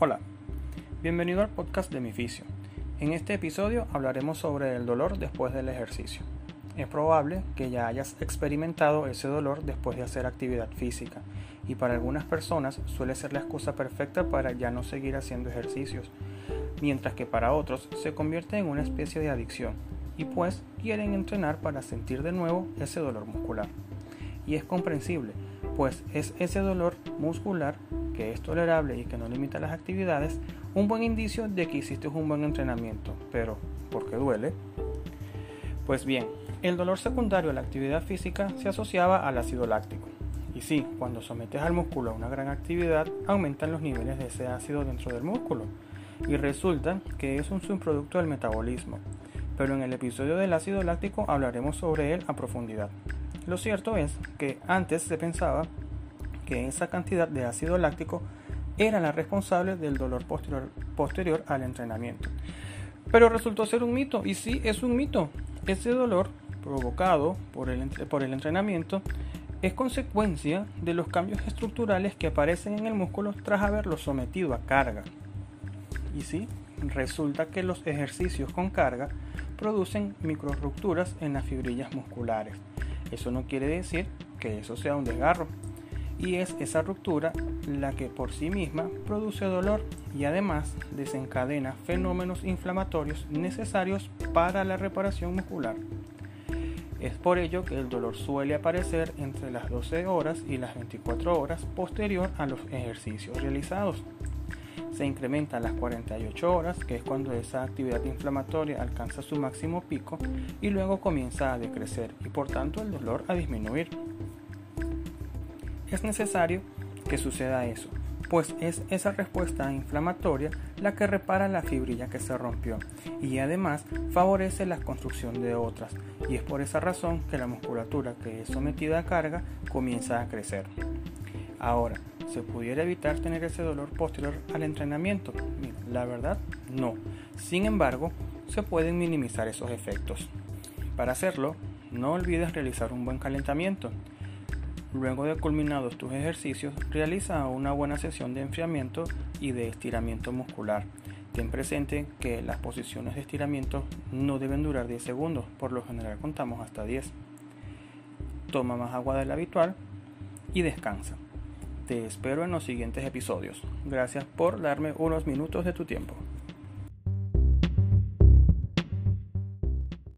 Hola, bienvenido al podcast de mi fisio. En este episodio hablaremos sobre el dolor después del ejercicio. Es probable que ya hayas experimentado ese dolor después de hacer actividad física y para algunas personas suele ser la excusa perfecta para ya no seguir haciendo ejercicios, mientras que para otros se convierte en una especie de adicción y pues quieren entrenar para sentir de nuevo ese dolor muscular. Y es comprensible, pues es ese dolor muscular que es tolerable y que no limita las actividades, un buen indicio de que hiciste un buen entrenamiento. Pero, ¿por qué duele? Pues bien, el dolor secundario a la actividad física se asociaba al ácido láctico. Y sí, cuando sometes al músculo a una gran actividad, aumentan los niveles de ese ácido dentro del músculo. Y resulta que es un subproducto del metabolismo. Pero en el episodio del ácido láctico hablaremos sobre él a profundidad. Lo cierto es que antes se pensaba esa cantidad de ácido láctico era la responsable del dolor posterior, al entrenamiento. Pero resultó ser un mito, y sí es un mito. Ese dolor provocado por el, por el entrenamiento es consecuencia de los cambios estructurales que aparecen en el músculo tras haberlo sometido a carga. Y sí, resulta que los ejercicios con carga producen microrupturas en las fibrillas musculares. Eso no quiere decir que eso sea un desgarro, y es esa ruptura la que por sí misma produce dolor y además desencadena fenómenos inflamatorios necesarios para la reparación muscular. Es por ello que el dolor suele aparecer entre las 12 horas y las 24 horas posterior a los ejercicios realizados. Se incrementa a las 48 horas, que es cuando esa actividad inflamatoria alcanza su máximo pico, y luego comienza a decrecer y por tanto el dolor a disminuir. Es necesario que suceda eso, pues es esa respuesta inflamatoria la que repara la fibrilla que se rompió y además favorece la construcción de otras, y es por esa razón que la musculatura que es sometida a carga comienza a crecer. Ahora, ¿se pudiera evitar tener ese dolor posterior al entrenamiento? La verdad, no. Sin embargo, se pueden minimizar esos efectos. Para hacerlo, no olvides realizar un buen calentamiento Luego de culminados tus ejercicios, realiza una buena sesión de enfriamiento y de estiramiento muscular. Ten presente que las posiciones de estiramiento no deben durar 10 segundos, por lo general contamos hasta 10. Toma más agua del habitual y descansa. Te espero en los siguientes episodios. Gracias por darme unos minutos de tu tiempo.